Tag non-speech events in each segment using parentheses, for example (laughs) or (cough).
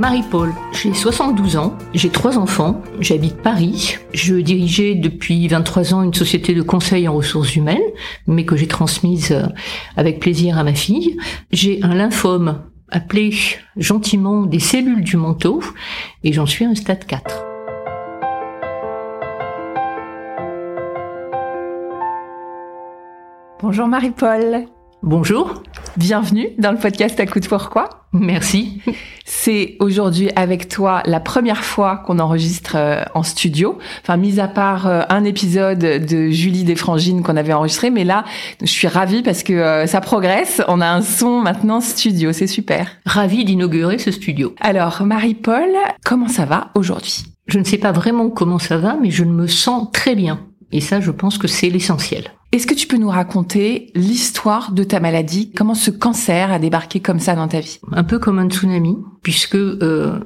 Marie-Paul, j'ai 72 ans, j'ai trois enfants, j'habite Paris. Je dirigeais depuis 23 ans une société de conseil en ressources humaines, mais que j'ai transmise euh, avec plaisir à ma fille. J'ai un lymphome appelé gentiment des cellules du manteau et j'en suis à un stade 4. Bonjour Marie-Paul. Bonjour. Bienvenue dans le podcast À coup de pourquoi. (laughs) Merci. C'est aujourd'hui avec toi la première fois qu'on enregistre euh, en studio. Enfin, mis à part euh, un épisode de Julie Desfrangines qu'on avait enregistré, mais là, je suis ravie parce que euh, ça progresse. On a un son maintenant studio, c'est super. Ravie d'inaugurer ce studio. Alors, Marie-Paul, comment ça va aujourd'hui? Je ne sais pas vraiment comment ça va, mais je me sens très bien. Et ça, je pense que c'est l'essentiel. Est-ce que tu peux nous raconter l'histoire de ta maladie? Comment ce cancer a débarqué comme ça dans ta vie? Un peu comme un tsunami, puisque euh,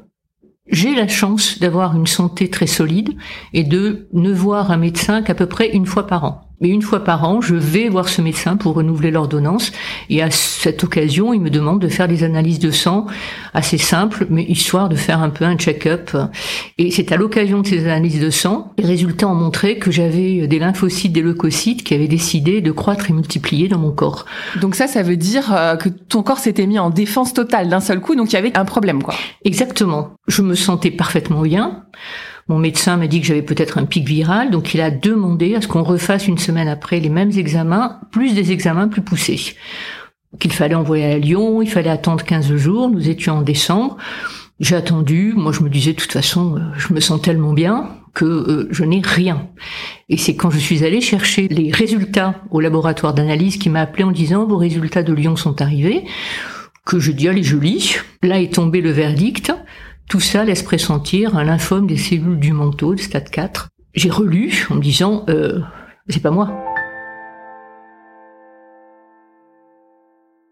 j'ai la chance d'avoir une santé très solide et de ne voir un médecin qu'à peu près une fois par an. Mais une fois par an, je vais voir ce médecin pour renouveler l'ordonnance. Et à cette occasion, il me demande de faire des analyses de sang assez simples, mais histoire de faire un peu un check-up. Et c'est à l'occasion de ces analyses de sang, les résultats ont montré que j'avais des lymphocytes, des leucocytes qui avaient décidé de croître et multiplier dans mon corps. Donc ça, ça veut dire euh, que ton corps s'était mis en défense totale d'un seul coup, donc il y avait un problème, quoi. Exactement. Je me sentais parfaitement bien. Mon médecin m'a dit que j'avais peut-être un pic viral, donc il a demandé à ce qu'on refasse une semaine après les mêmes examens, plus des examens plus poussés. Qu'il fallait envoyer à Lyon, il fallait attendre 15 jours, nous étions en décembre. J'ai attendu, moi je me disais de toute façon, euh, je me sens tellement bien que euh, je n'ai rien. Et c'est quand je suis allée chercher les résultats au laboratoire d'analyse qui m'a appelé en disant vos résultats de Lyon sont arrivés, que je dis allez je lis. Là est tombé le verdict. Tout ça laisse pressentir un lymphome des cellules du manteau de stade 4. J'ai relu en me disant, euh, c'est pas moi.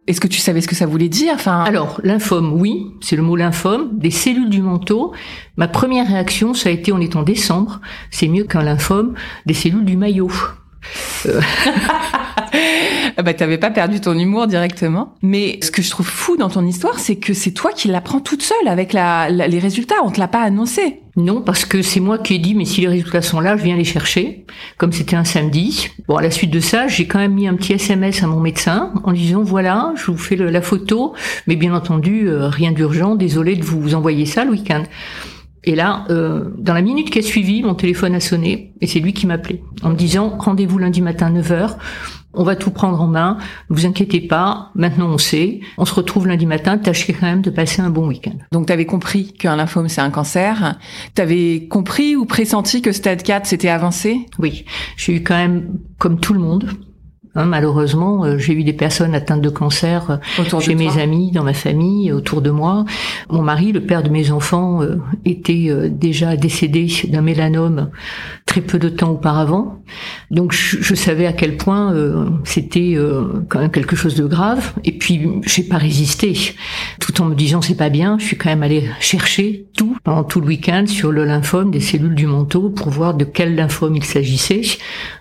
Est-ce que tu savais ce que ça voulait dire enfin... Alors, lymphome, oui, c'est le mot lymphome, des cellules du manteau. Ma première réaction, ça a été, on est en décembre, c'est mieux qu'un lymphome, des cellules du maillot. Euh. (laughs) ah bah t'avais pas perdu ton humour directement. Mais ce que je trouve fou dans ton histoire, c'est que c'est toi qui l'apprends toute seule avec la, les résultats. On te l'a pas annoncé. Non, parce que c'est moi qui ai dit, mais si les résultats sont là, je viens les chercher. Comme c'était un samedi. Bon, à la suite de ça, j'ai quand même mis un petit SMS à mon médecin en disant, voilà, je vous fais la photo, mais bien entendu, euh, rien d'urgent, désolé de vous envoyer ça le week-end. Et là, euh, dans la minute qui a suivi, mon téléphone a sonné et c'est lui qui m'appelait en me disant rendez-vous lundi matin 9h. On va tout prendre en main. Ne vous inquiétez pas. Maintenant, on sait. On se retrouve lundi matin. Tâchez quand même de passer un bon week-end. Donc, tu avais compris qu'un lymphome, c'est un cancer. Tu avais compris ou pressenti que stade 4, c'était avancé? Oui. J'ai eu quand même, comme tout le monde, Hein, malheureusement, euh, j'ai eu des personnes atteintes de cancer euh, autour chez mes amis, dans ma famille, autour de moi. Mon mari, le père de mes enfants, euh, était déjà décédé d'un mélanome très peu de temps auparavant. Donc je, savais à quel point c'était quand même quelque chose de grave. Et puis j'ai pas résisté, tout en me disant c'est pas bien. Je suis quand même allée chercher tout pendant tout le week-end sur le lymphome des cellules du manteau pour voir de quel lymphome il s'agissait.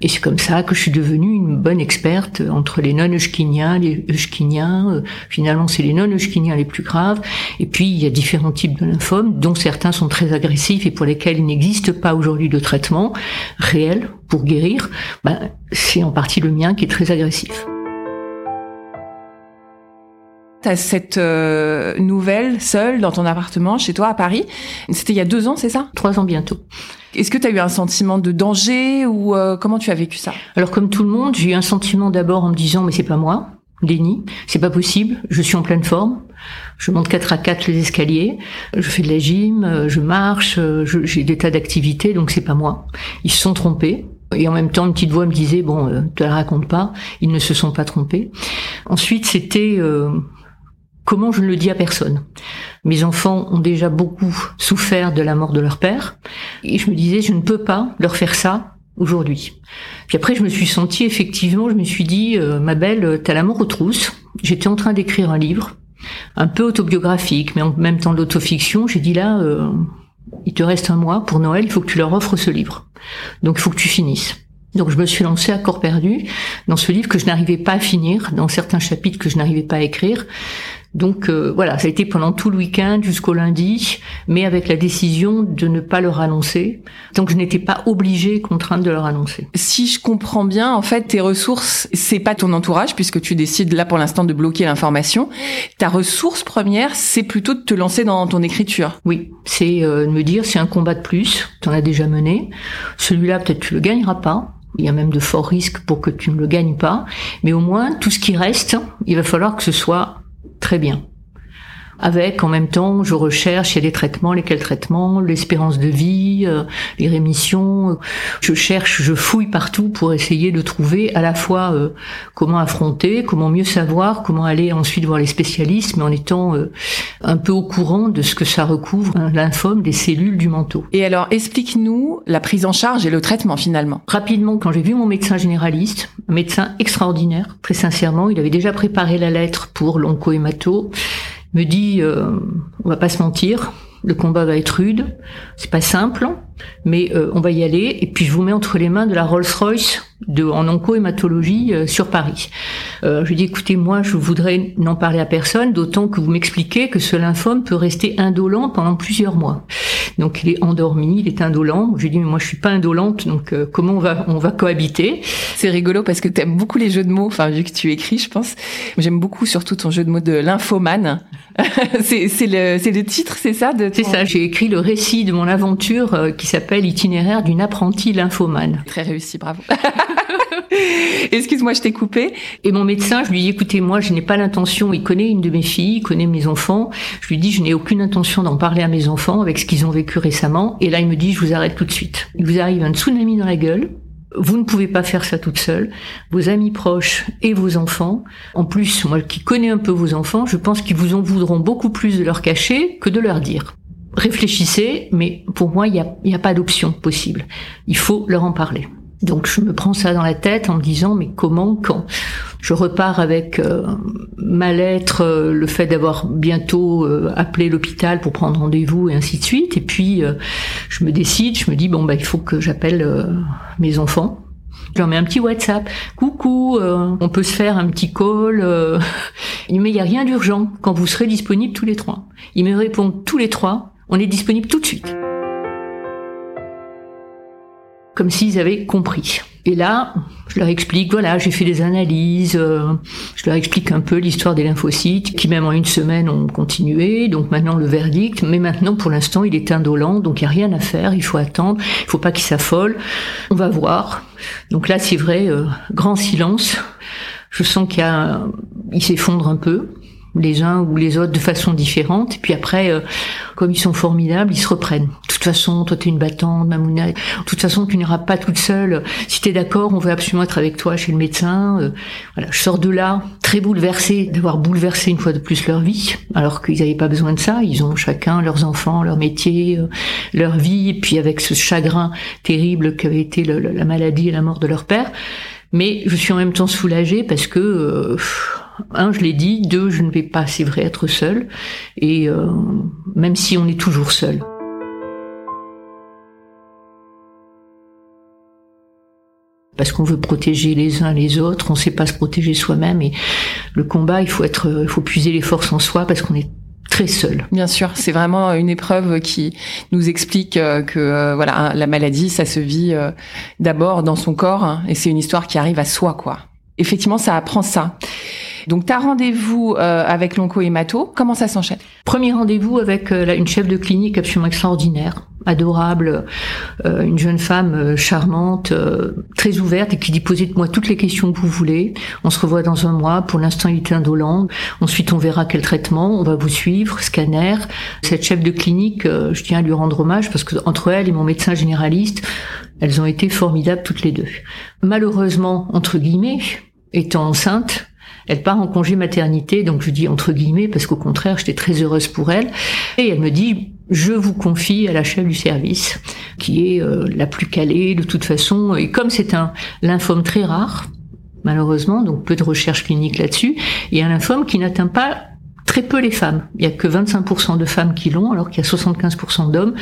Et c'est comme ça que je suis devenue une bonne experte entre les non-Hodgkiniens, les Hodgkiniens. Euh, finalement, c'est les non-Hodgkiniens les plus graves. Et puis, il y a différents types de lymphomes, dont certains sont très agressifs et pour lesquels il n'existe pas aujourd'hui de traitement réel pour guérir. Ben, c'est en partie le mien qui est très agressif. T'as cette euh, nouvelle seule dans ton appartement chez toi à Paris. C'était il y a deux ans, c'est ça? Trois ans bientôt. Est-ce que tu as eu un sentiment de danger ou euh, comment tu as vécu ça? Alors comme tout le monde, j'ai eu un sentiment d'abord en me disant mais c'est pas moi, déni, c'est pas possible, je suis en pleine forme, je monte quatre à quatre les escaliers, je fais de la gym, euh, je marche, j'ai des tas d'activités donc c'est pas moi. Ils se sont trompés. Et en même temps, une petite voix me disait bon, euh, te la raconte pas. Ils ne se sont pas trompés. Ensuite, c'était comment je ne le dis à personne. Mes enfants ont déjà beaucoup souffert de la mort de leur père, et je me disais, je ne peux pas leur faire ça aujourd'hui. Puis après, je me suis sentie, effectivement, je me suis dit, euh, ma belle, t'as la mort aux trousses. J'étais en train d'écrire un livre, un peu autobiographique, mais en même temps de l'autofiction. J'ai dit là, euh, il te reste un mois pour Noël, il faut que tu leur offres ce livre. Donc il faut que tu finisses. Donc je me suis lancée à corps perdu dans ce livre que je n'arrivais pas à finir, dans certains chapitres que je n'arrivais pas à écrire. Donc euh, voilà, ça a été pendant tout le week-end jusqu'au lundi, mais avec la décision de ne pas leur annoncer. Donc je n'étais pas obligée, contrainte de leur annoncer. Si je comprends bien, en fait, tes ressources, c'est pas ton entourage, puisque tu décides là pour l'instant de bloquer l'information. Ta ressource première, c'est plutôt de te lancer dans ton écriture. Oui, c'est euh, de me dire, c'est un combat de plus, tu en as déjà mené. Celui-là, peut-être tu le gagneras pas. Il y a même de forts risques pour que tu ne le gagnes pas. Mais au moins, tout ce qui reste, il va falloir que ce soit très bien avec en même temps je recherche il y a des traitements lesquels traitements l'espérance de vie euh, les rémissions je cherche je fouille partout pour essayer de trouver à la fois euh, comment affronter comment mieux savoir comment aller ensuite voir les spécialistes mais en étant euh, un peu au courant de ce que ça recouvre un lymphome des cellules du manteau. Et alors explique-nous la prise en charge et le traitement finalement. Rapidement quand j'ai vu mon médecin généraliste un médecin extraordinaire très sincèrement il avait déjà préparé la lettre pour l'oncohémato me dit euh, on va pas se mentir, le combat va être rude, c'est pas simple, mais euh, on va y aller. Et puis je vous mets entre les mains de la Rolls-Royce de, en oncohématologie euh, sur Paris. Euh, je lui dis écoutez, moi je voudrais n'en parler à personne, d'autant que vous m'expliquez que ce lymphome peut rester indolent pendant plusieurs mois. Donc il est endormi, il est indolent. Je lui dis mais moi je suis pas indolente, donc euh, comment on va on va cohabiter? C'est rigolo parce que tu aimes beaucoup les jeux de mots. Enfin vu que tu écris, je pense. J'aime beaucoup surtout ton jeu de mots de lymphomane. (laughs) c'est le le titre, c'est ça C'est ça. J'ai écrit le récit de mon aventure euh, qui s'appelle Itinéraire d'une apprentie lymphomane. Très réussi, bravo. (laughs) Excuse-moi, je t'ai coupé. Et mon médecin, je lui dis, écoutez, moi, je n'ai pas l'intention, il connaît une de mes filles, il connaît mes enfants. Je lui dis, je n'ai aucune intention d'en parler à mes enfants avec ce qu'ils ont vécu récemment. Et là, il me dit, je vous arrête tout de suite. Il vous arrive un tsunami dans la gueule. Vous ne pouvez pas faire ça toute seule. Vos amis proches et vos enfants. En plus, moi qui connais un peu vos enfants, je pense qu'ils vous en voudront beaucoup plus de leur cacher que de leur dire. Réfléchissez, mais pour moi, il n'y a, a pas d'option possible. Il faut leur en parler. Donc je me prends ça dans la tête en me disant mais comment quand je repars avec euh, ma lettre euh, le fait d'avoir bientôt euh, appelé l'hôpital pour prendre rendez-vous et ainsi de suite. Et puis je me décide je me dis bon bah il faut que j'appelle mes enfants. Je leur mets un petit WhatsApp. Coucou on peut se faire un petit call (laughs) mais il y a rien d'urgent. Quand vous serez disponibles tous les trois. Ils me répondent tous les trois. On est disponible tout de suite comme s'ils avaient compris. Et là, je leur explique, voilà, j'ai fait des analyses, euh, je leur explique un peu l'histoire des lymphocytes, qui même en une semaine ont continué, donc maintenant le verdict, mais maintenant pour l'instant il est indolent, donc il n'y a rien à faire, il faut attendre, il faut pas qu'il s'affole, on va voir. Donc là c'est vrai, euh, grand silence, je sens qu'il s'effondre un peu, les uns ou les autres de façon différente. Et puis après, euh, comme ils sont formidables, ils se reprennent. De toute façon, toi t'es une battante, Mamouna. De toute façon, tu n'iras pas toute seule. Si t'es d'accord, on veut absolument être avec toi chez le médecin. Euh, voilà, je sors de là très bouleversée d'avoir bouleversé une fois de plus leur vie, alors qu'ils n'avaient pas besoin de ça. Ils ont chacun leurs enfants, leur métier, euh, leur vie, et puis avec ce chagrin terrible qu'avait été la maladie et la mort de leur père. Mais je suis en même temps soulagée parce que un, je l'ai dit, deux, je ne vais pas, c'est vrai, être seule, et euh, même si on est toujours seul. Parce qu'on veut protéger les uns les autres, on ne sait pas se protéger soi-même, et le combat, il faut être, il faut puiser les forces en soi parce qu'on est très seul. Bien sûr, c'est vraiment une épreuve qui nous explique euh, que euh, voilà, la maladie, ça se vit d'abord dans son corps, hein, et c'est une histoire qui arrive à soi, quoi. Effectivement, ça apprend ça. Donc, tu rendez-vous euh, avec l'onco-hémato. Comment ça s'enchaîne? Premier rendez-vous avec euh, une chef de clinique absolument extraordinaire, adorable, euh, une jeune femme charmante, très ouverte et qui dit posez-moi toutes les questions que vous voulez. On se revoit dans un mois. Pour l'instant, il est indolent. Ensuite, on verra quel traitement. On va vous suivre, scanner. Cette chef de clinique, je tiens à lui rendre hommage parce que entre elle et mon médecin généraliste, elles ont été formidables toutes les deux. Malheureusement, entre guillemets, étant enceinte, Elle part en congé maternité, donc je dis entre guillemets parce qu'au contraire, j'étais très heureuse pour elle. Et elle me dit je vous confie à la chef du service, qui est euh, la plus calée de toute façon. Et comme c'est un lymphome très rare, malheureusement, donc peu de recherche clinique là-dessus, et un lymphome qui n'atteint pas très peu les femmes. Il y a que 25% de femmes qui l'ont, alors qu'il y a 75% d'hommes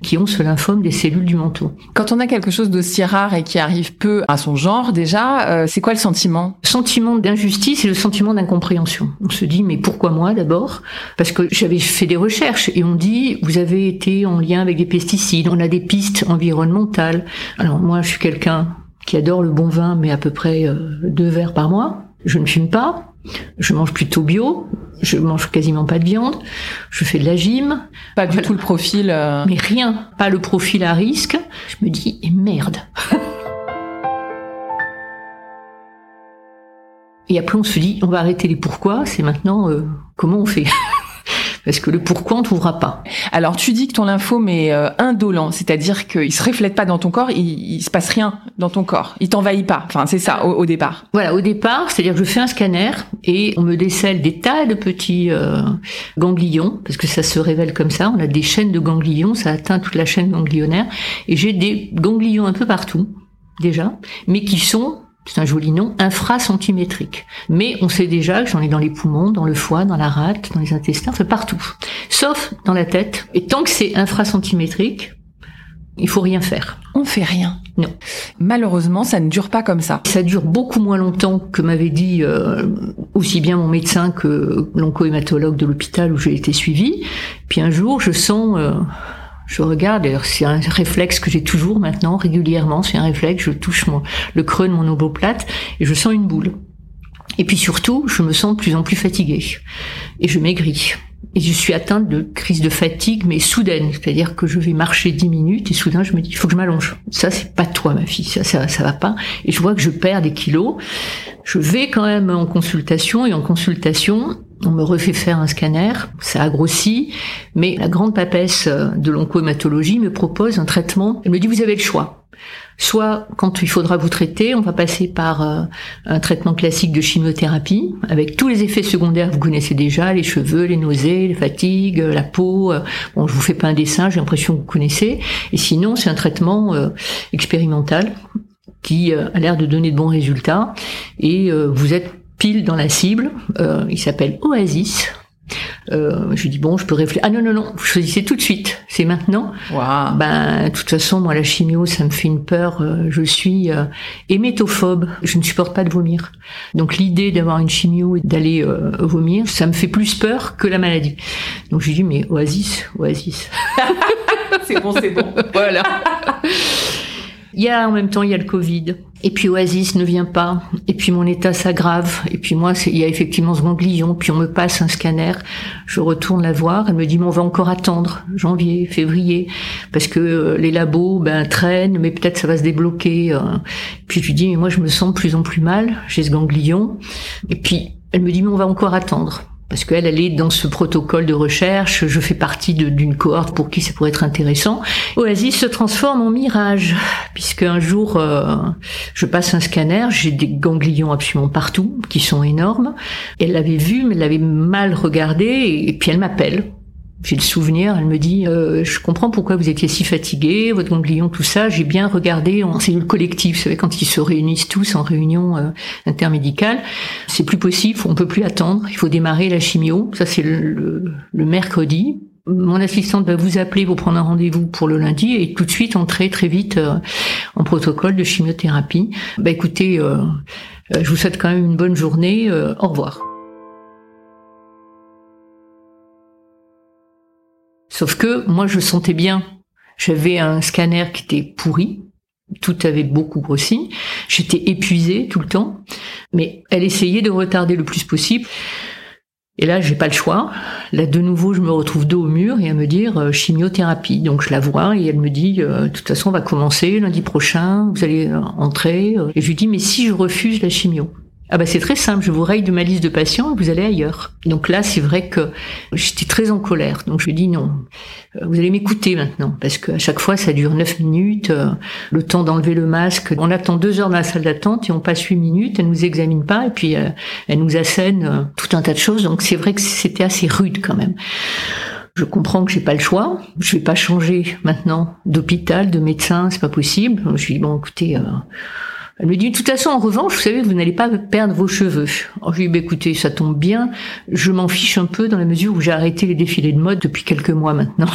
qui ont ce lymphome des cellules du menton. Quand on a quelque chose d'aussi rare et qui arrive peu à son genre, déjà, euh, c'est quoi le sentiment? Le sentiment d'injustice et le sentiment d'incompréhension. On se dit, mais pourquoi moi d'abord? Parce que j'avais fait des recherches et on dit, vous avez été en lien avec des pesticides, on a des pistes environnementales. Alors moi, je suis quelqu'un qui adore le bon vin, mais à peu près euh, deux verres par mois. Je ne fume pas, je mange plutôt bio, je mange quasiment pas de viande, je fais de la gym. Pas du tout le profil. Euh, Mais rien, pas le profil à risque. Je me dis, et merde. (laughs) Et après, on se dit, on va arrêter les pourquoi, c'est maintenant euh, comment on fait? (laughs) parce que le pourquoi on trouvera pas. Alors tu dis que ton lymphome est euh, indolent, c'est-à-dire qu'il se reflète pas dans ton corps, il, il se passe rien dans ton corps, il t'envahit pas. Enfin c'est ça au, départ. Voilà, au départ, c'est-à-dire que je fais un scanner et on me décèle des tas de petits euh, ganglions parce que ça se révèle comme ça. On a des chaînes de ganglions, ça atteint toute la chaîne ganglionnaire et j'ai des ganglions un peu partout déjà, mais qui sont c'est un joli nom, infracentimétrique. Mais on sait déjà que j'en ai dans les poumons, dans le foie, dans la rate, dans les intestins, enfin partout. Sauf dans la tête. Et tant que c'est infracentimétrique, il faut rien faire. On fait rien. Non. Malheureusement, ça ne dure pas comme ça. Ça dure beaucoup moins longtemps que m'avait dit euh, aussi bien mon médecin que l'oncohématologue de l'hôpital où j'ai été suivie. Puis un jour, je sens... Euh, je regarde, c'est un réflexe que j'ai toujours maintenant, régulièrement, c'est un réflexe, je touche mon, le creux de mon omoplate et je sens une boule. Et puis surtout, je me sens de plus en plus fatiguée et je maigris. Et je suis atteinte de crise de fatigue, mais soudaine. C'est-à-dire que je vais marcher dix minutes et soudain je me dis, il faut que je m'allonge. Ça, c'est pas toi, ma fille. Ça, ça, ça va pas. Et je vois que je perds des kilos. Je vais quand même en consultation et en consultation, on me refait faire un scanner, ça a grossi, mais la grande papesse de l'oncohématologie me propose un traitement. Elle me dit, vous avez le choix. Soit quand il faudra vous traiter, on va passer par euh, un traitement classique de chimiothérapie avec tous les effets secondaires que vous connaissez déjà, les cheveux, les nausées, les fatigues, la peau. Euh, bon, je vous fais pas un dessin, j'ai l'impression que vous connaissez. Et sinon, c'est un traitement euh, expérimental qui a l'air de donner de bons résultats et vous êtes pile dans la cible. il s'appelle Oasis. Euh, je lui dis bon, je peux réfléchir. Ah non non non, vous choisissez tout de suite. C'est maintenant. Wow. Ben, de toute façon, moi la chimio, ça me fait une peur. Euh, je suis euh, hémétophobe. Je ne supporte pas de vomir. Donc l'idée d'avoir une chimio et d'aller euh, vomir, ça me fait plus peur que la maladie. Donc je lui dis mais Oasis, Oasis. (laughs) c'est bon, c'est bon. Voilà. (laughs) Il y a en même temps, il y a le Covid. Et puis Oasis ne vient pas. Et puis mon état s'aggrave. Et puis moi, il y a effectivement ce ganglion. Puis on me passe un scanner. Je retourne la voir. Elle me dit, mais on va encore attendre janvier, février, parce que euh, les labos ben traînent, mais peut-être ça va se débloquer. Euh. Puis je lui dis, mais moi je me sens de plus en plus mal. J'ai ce ganglion. Et puis elle me dit, mais on va encore attendre parce qu'elle, elle est dans ce protocole de recherche, je fais partie d'une cohorte pour qui ça pourrait être intéressant. Oasis se transforme en mirage, puisque un jour, euh, je passe un scanner, j'ai des ganglions absolument partout, qui sont énormes. Elle l'avait vu, mais elle l'avait mal regardé, et puis elle m'appelle j'ai le souvenir, elle me dit euh, je comprends pourquoi vous étiez si fatigué, votre ganglion, tout ça. J'ai bien regardé en cellule collective, vous savez quand ils se réunissent tous en réunion euh, intermédicale, c'est plus possible, on peut plus attendre, il faut démarrer la chimio. Ça c'est le, mercredi. Mon assistante va vous appeler pour prendre un rendez-vous pour le lundi et tout de suite entrer très vite euh, en protocole de chimiothérapie. Bah écoutez, je vous souhaite quand même une bonne journée. au revoir. Sauf que moi, je sentais bien. J'avais un scanner qui était pourri. Tout avait beaucoup grossi. J'étais épuisée tout le temps. Mais elle essayait de retarder le plus possible. Et là, j'ai pas le choix. Là, de nouveau, je me retrouve dos au mur et à me dire euh, chimiothérapie. Donc, je la vois et elle me dit, euh, de toute façon, on va commencer lundi prochain. Vous allez entrer. Et je lui dis, mais si je refuse la chimio? Ah bah c'est très simple, je vous raye de ma liste de patients et vous allez ailleurs. Donc là, c'est vrai que j'étais très en colère. Donc je lui dis non, euh, vous allez m'écouter maintenant parce qu'à chaque fois ça dure 9 minutes, euh, le temps d'enlever le masque. On attend deux heures dans la salle d'attente et on passe 8 minutes, elle nous examine pas et puis euh, elle nous assène tout un tas de choses. Donc c'est vrai que c'était assez rude quand même. Je comprends que j'ai pas le choix. Je vais pas changer maintenant d'hôpital, de médecin, c'est pas possible. Je lui dis bon, écoutez, elle me dit, de toute façon, en revanche, vous savez, vous n'allez pas perdre vos cheveux. Alors, je lui dis, bah, écoutez, ça tombe bien. Je m'en fiche un peu dans la mesure où j'ai arrêté les défilés de mode depuis quelques mois maintenant.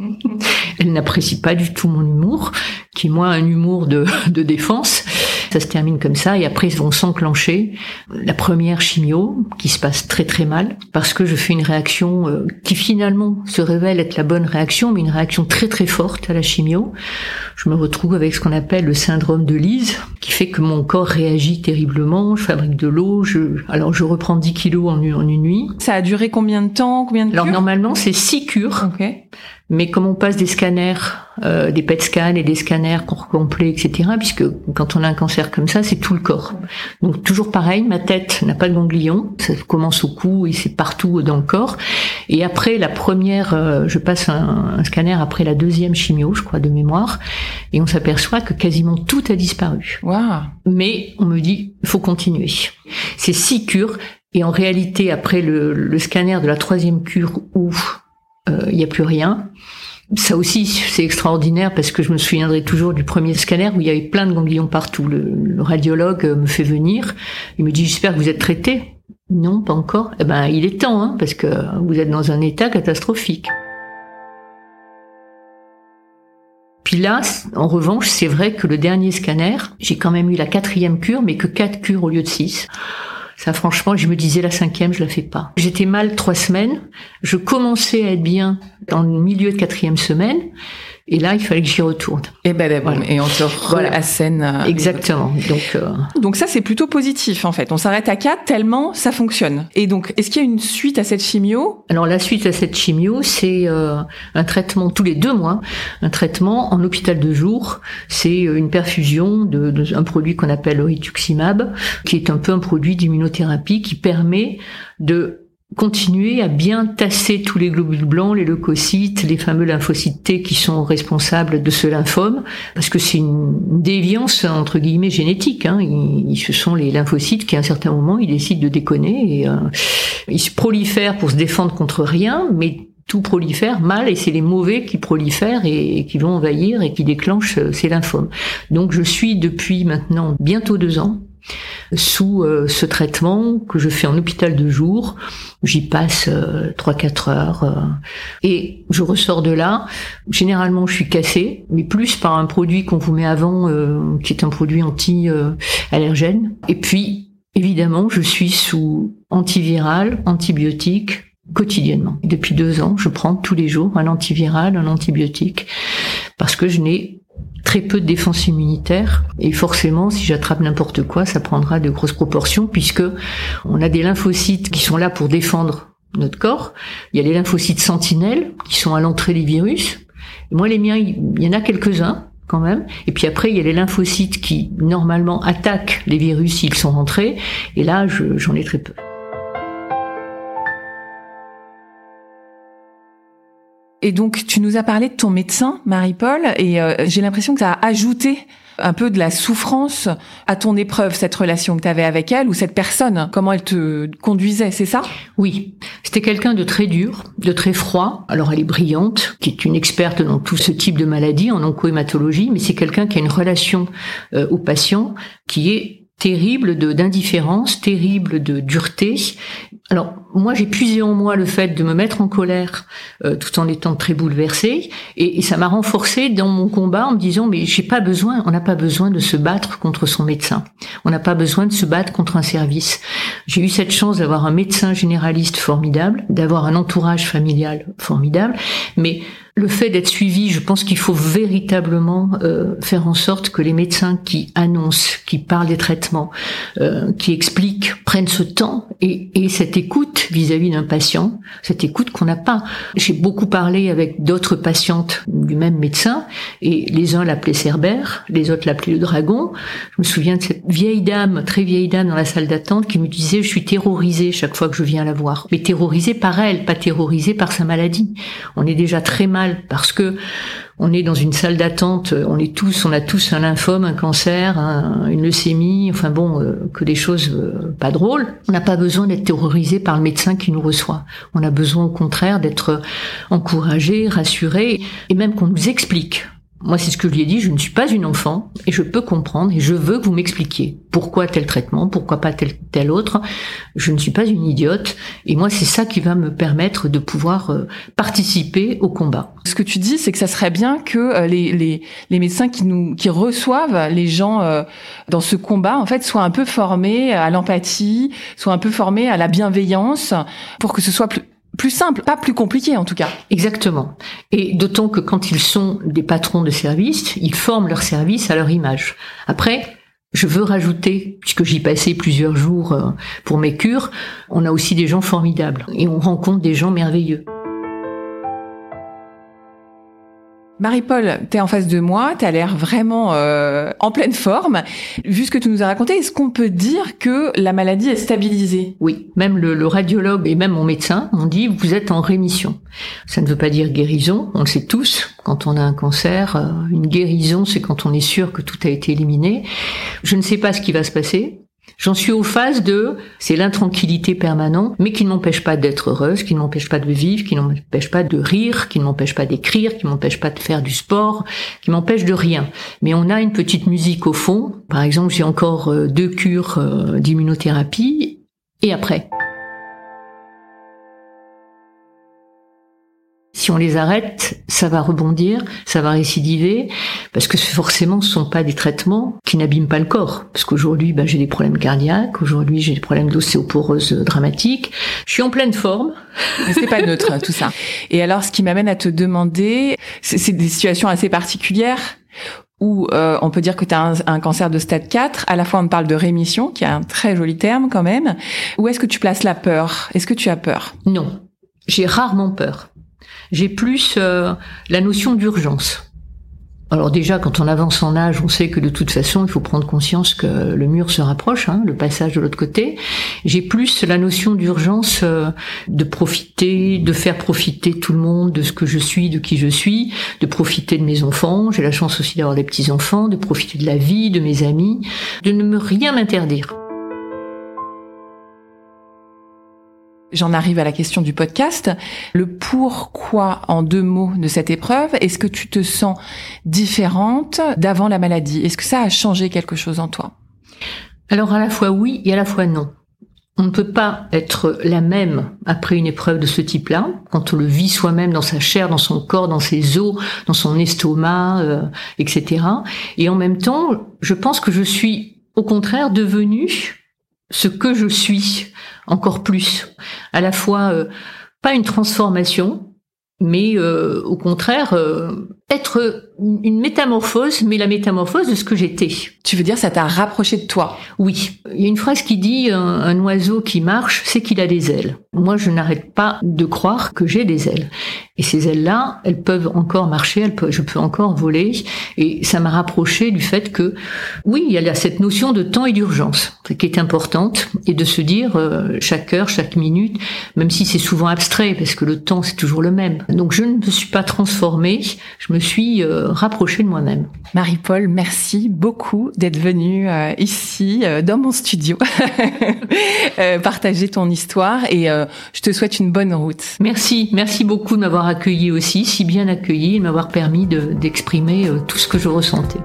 (laughs) Elle n'apprécie pas du tout mon humour, qui est moi un humour de, de défense. Ça se termine comme ça et après ils vont s'enclencher la première chimio qui se passe très très mal parce que je fais une réaction euh, qui finalement se révèle être la bonne réaction mais une réaction très très forte à la chimio. Je me retrouve avec ce qu'on appelle le syndrome de Lise qui fait que mon corps réagit terriblement, je fabrique de l'eau, je alors je reprends 10 kilos en, en une nuit. Ça a duré combien de temps, combien de Alors normalement c'est 6 cures. Okay. Mais comme on passe des scanners, euh, des PET scans et des scanners corps complet, etc., puisque quand on a un cancer comme ça, c'est tout le corps. Donc toujours pareil, ma tête n'a pas de ganglion, ça commence au cou et c'est partout dans le corps. Et après la première, euh, je passe un, scanner après la deuxième chimio, je crois, de mémoire, et on s'aperçoit que quasiment tout a disparu. Wow. Mais on me dit, il faut continuer. C'est six cures, et en réalité, après le, le scanner de la troisième cure où il euh, n'y a plus rien. Ça aussi, c'est extraordinaire parce que je me souviendrai toujours du premier scanner où il y avait plein de ganglions partout. Le, radiologue me fait venir, il me dit j'espère que vous êtes traité. Non, pas encore. Eh ben, il est temps, hein, parce que vous êtes dans un état catastrophique. Puis là, en revanche, c'est vrai que le dernier scanner, j'ai quand même eu la quatrième cure, mais que quatre cures au lieu de six. Ça, franchement, je me disais la cinquième, je la fais pas. J'étais mal trois semaines. Je commençais à être bien dans le milieu de quatrième semaine. Et là, il fallait que j'y retourne. Et ben, ben voilà. et on te voilà. à scène. Euh, Exactement. Donc, euh... donc ça, c'est plutôt positif en fait. On s'arrête à 4 tellement ça fonctionne. Et donc, est-ce qu'il y a une suite à cette chimio? Alors la suite à cette chimio, c'est euh, un traitement tous les deux mois, un traitement en hôpital de jour. C'est euh, une perfusion de, de un produit qu'on appelle le rituximab, qui est un peu un produit d'immunothérapie qui permet de continuer à bien tasser tous les globules blancs, les leucocytes, les fameux lymphocytes T qui sont responsables de ce lymphome, parce que c'est une déviance entre guillemets génétique. Hein. Ce sont les lymphocytes qui, à un certain moment, ils décident de déconner et euh, ils se prolifèrent pour se défendre contre rien, mais tout prolifère mal et c'est les mauvais qui prolifèrent et, qui vont envahir et qui déclenchent euh, ces lymphomes. Donc je suis depuis maintenant bientôt deux ans sous euh, ce traitement que je fais en hôpital de jour. J'y passe euh, trois 3-4 heures euh, et je ressors de là. Généralement, je suis cassée, mais plus par un produit qu'on vous met avant, qui est un produit anti-allergène. Et puis, évidemment, je suis sous antiviral, antibiotique, quotidiennement. Depuis deux ans, je prends tous les jours un antiviral, un antibiotique, parce que je n'ai très peu de défense immunitaire. Et forcément si j'attrape n'importe quoi ça prendra de grosses proportions puisque on a des lymphocytes qui sont là pour défendre notre corps. Il y a les lymphocytes sentinelles qui sont à l'entrée des virus. Moi les miens il y en a quelques-uns quand même. Et puis après il y a les lymphocytes qui normalement attaquent les virus s'ils sont rentrés. Et là j'en ai très peu Et donc, tu nous as parlé de ton médecin, Marie-Paul, et euh, j'ai l'impression que ça a ajouté un peu de la souffrance à ton épreuve, cette relation que tu avais avec elle ou cette personne, comment elle te conduisait, c'est ça? Oui, c'était quelqu'un de très dur, de très froid. Alors elle est brillante, qui est une experte dans tout ce type de maladie en oncohématologie, mais c'est quelqu'un qui a une relation euh, au patient qui est terrible de d'indifférence, terrible de dureté. Alors moi j'ai puisé en moi le fait de me mettre en colère euh, tout en étant très bouleversée et, ça m'a renforcé dans mon combat en me disant mais j'ai pas besoin, on n'a pas besoin de se battre contre son médecin, on n'a pas besoin de se battre contre un service. J'ai eu cette chance d'avoir un médecin généraliste formidable, d'avoir un entourage familial formidable, mais le fait d'être suivi, je pense qu'il faut véritablement euh, faire en sorte que les médecins qui annoncent, qui parlent des traitements, euh, qui expliquent, prennent ce temps et, et cette écoute vis-à-vis d'un patient, cette écoute qu'on n'a pas. J'ai beaucoup parlé avec d'autres patientes du même médecin et les uns l'appelaient Cerbère, les autres l'appelaient le dragon. Je me souviens de cette vieille dame, très vieille dame dans la salle d'attente qui me disait je suis terrorisée chaque fois que je viens la voir. Mais terrorisée par elle, pas terrorisée par sa maladie. On est déjà très mal parce que on est dans une salle d'attente, on est tous, on a tous un lymphome, un cancer, une leucémie, enfin bon, euh, que des choses euh, pas drôles. On n'a pas besoin d'être terrorisé par le médecin qui nous reçoit. On a besoin au contraire d'être encouragé, rassuré, et même qu'on nous explique moi, c'est ce que je lui ai dit, je ne suis pas une enfant et je peux comprendre et je veux que vous m'expliquiez pourquoi tel traitement, pourquoi pas tel, tel autre. Je ne suis pas une idiote et moi, c'est ça qui va me permettre de pouvoir euh, participer au combat. Ce que tu dis, c'est que ça serait bien que euh, les, les, les, médecins qui nous qui reçoivent les gens euh, dans ce combat, en fait, soient un peu formés à l'empathie, soient un peu formés à la bienveillance pour que ce soit plus plus simple, pas plus compliqué en tout cas. Exactement. Et d'autant que quand ils sont des patrons de service, ils forment leur service à leur image. Après, je veux rajouter, puisque j'y passais plusieurs jours euh, pour mes cures, on a aussi des gens formidables et on rencontre des gens merveilleux. Marie-Paul, tu es en face de moi, tu as l'air vraiment euh, en pleine forme. Vu ce que tu nous as raconté, est-ce qu'on peut dire que la maladie est stabilisée? Oui, même le, radiologue et même mon médecin ont dit vous êtes en rémission. Ça ne veut pas dire guérison, on le sait tous. Quand on a un cancer, euh, une guérison, c'est quand on est sûr que tout a été éliminé. Je ne sais pas ce qui va se passer. J'en suis aux phases de, c'est l'intranquillité permanente, mais qui ne m'empêche pas d'être heureuse, qui ne m'empêche pas de vivre, qui ne m'empêche pas de rire, qui ne m'empêche pas d'écrire, qui ne m'empêche pas de faire du sport, qui m'empêche de rien. Mais on a une petite musique au fond. Par exemple, j'ai encore euh, deux cures euh, d'immunothérapie. Et après? Si on les arrête, ça va rebondir, ça va récidiver, parce que forcément, ce sont pas des traitements qui n'abîment pas le corps. Parce qu'aujourd'hui, ben, j'ai des problèmes cardiaques, aujourd'hui, j'ai des problèmes d'ostéoporose dramatique. Je suis en pleine forme. Mais c'est pas neutre, tout ça. (laughs) Et alors, ce qui m'amène à te demander, c'est des situations assez particulières où euh, on peut dire que tu as un, cancer de stade 4. À la fois, on parle de rémission, qui est un très joli terme quand même. Où est-ce que tu places la peur? Est-ce que tu as peur? Non. J'ai rarement peur j'ai plus euh, la notion d'urgence. Alors déjà, quand on avance en âge, on sait que de toute façon, il faut prendre conscience que le mur se rapproche, hein, le passage de l'autre côté. J'ai plus la notion d'urgence euh, de profiter, de faire profiter tout le monde de ce que je suis, de qui je suis, de profiter de mes enfants. J'ai la chance aussi d'avoir des petits enfants, de profiter de la vie, de mes amis, de ne me rien m'interdire. J'en arrive à la question du podcast. Le pourquoi en deux mots de cette épreuve. Est-ce que tu te sens différente d'avant la maladie? Est-ce que ça a changé quelque chose en toi? Alors à la fois oui et à la fois non. On ne peut pas être la même après une épreuve de ce type-là, quand on le vit soi-même dans sa chair, dans son corps, dans ses os, dans son estomac, euh, etc. Et en même temps, je pense que je suis au contraire devenue ce que je suis encore plus. À la fois, euh, pas une transformation, mais euh, au contraire, euh, être une métamorphose, mais la métamorphose de ce que j'étais. Tu veux dire, ça t'a rapproché de toi? Oui. Il y a une phrase qui dit un, oiseau qui marche, c'est qu'il a des ailes. Moi, je n'arrête pas de croire que j'ai des ailes. Et ces ailes-là, elles peuvent encore marcher, elles peuvent, je peux encore voler. Et ça m'a rapproché du fait que, oui, il y a cette notion de temps et d'urgence qui est importante, et de se dire euh, chaque heure, chaque minute, même si c'est souvent abstrait, parce que le temps c'est toujours le même. Donc je ne me suis pas transformée, je me suis euh, rapprocher de moi-même. Marie-Paul, merci beaucoup d'être venue euh, ici euh, dans mon studio (laughs) partager ton histoire et je te souhaite une bonne route. Merci, merci beaucoup de m'avoir accueilli aussi, si bien accueilli, de m'avoir permis d'exprimer tout ce que je ressentais.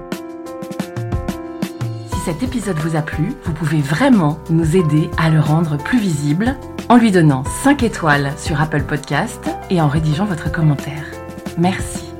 Si cet épisode vous a plu, vous pouvez vraiment nous aider à le rendre plus visible en lui donnant 5 étoiles sur Apple Podcast et en rédigeant votre commentaire. Merci.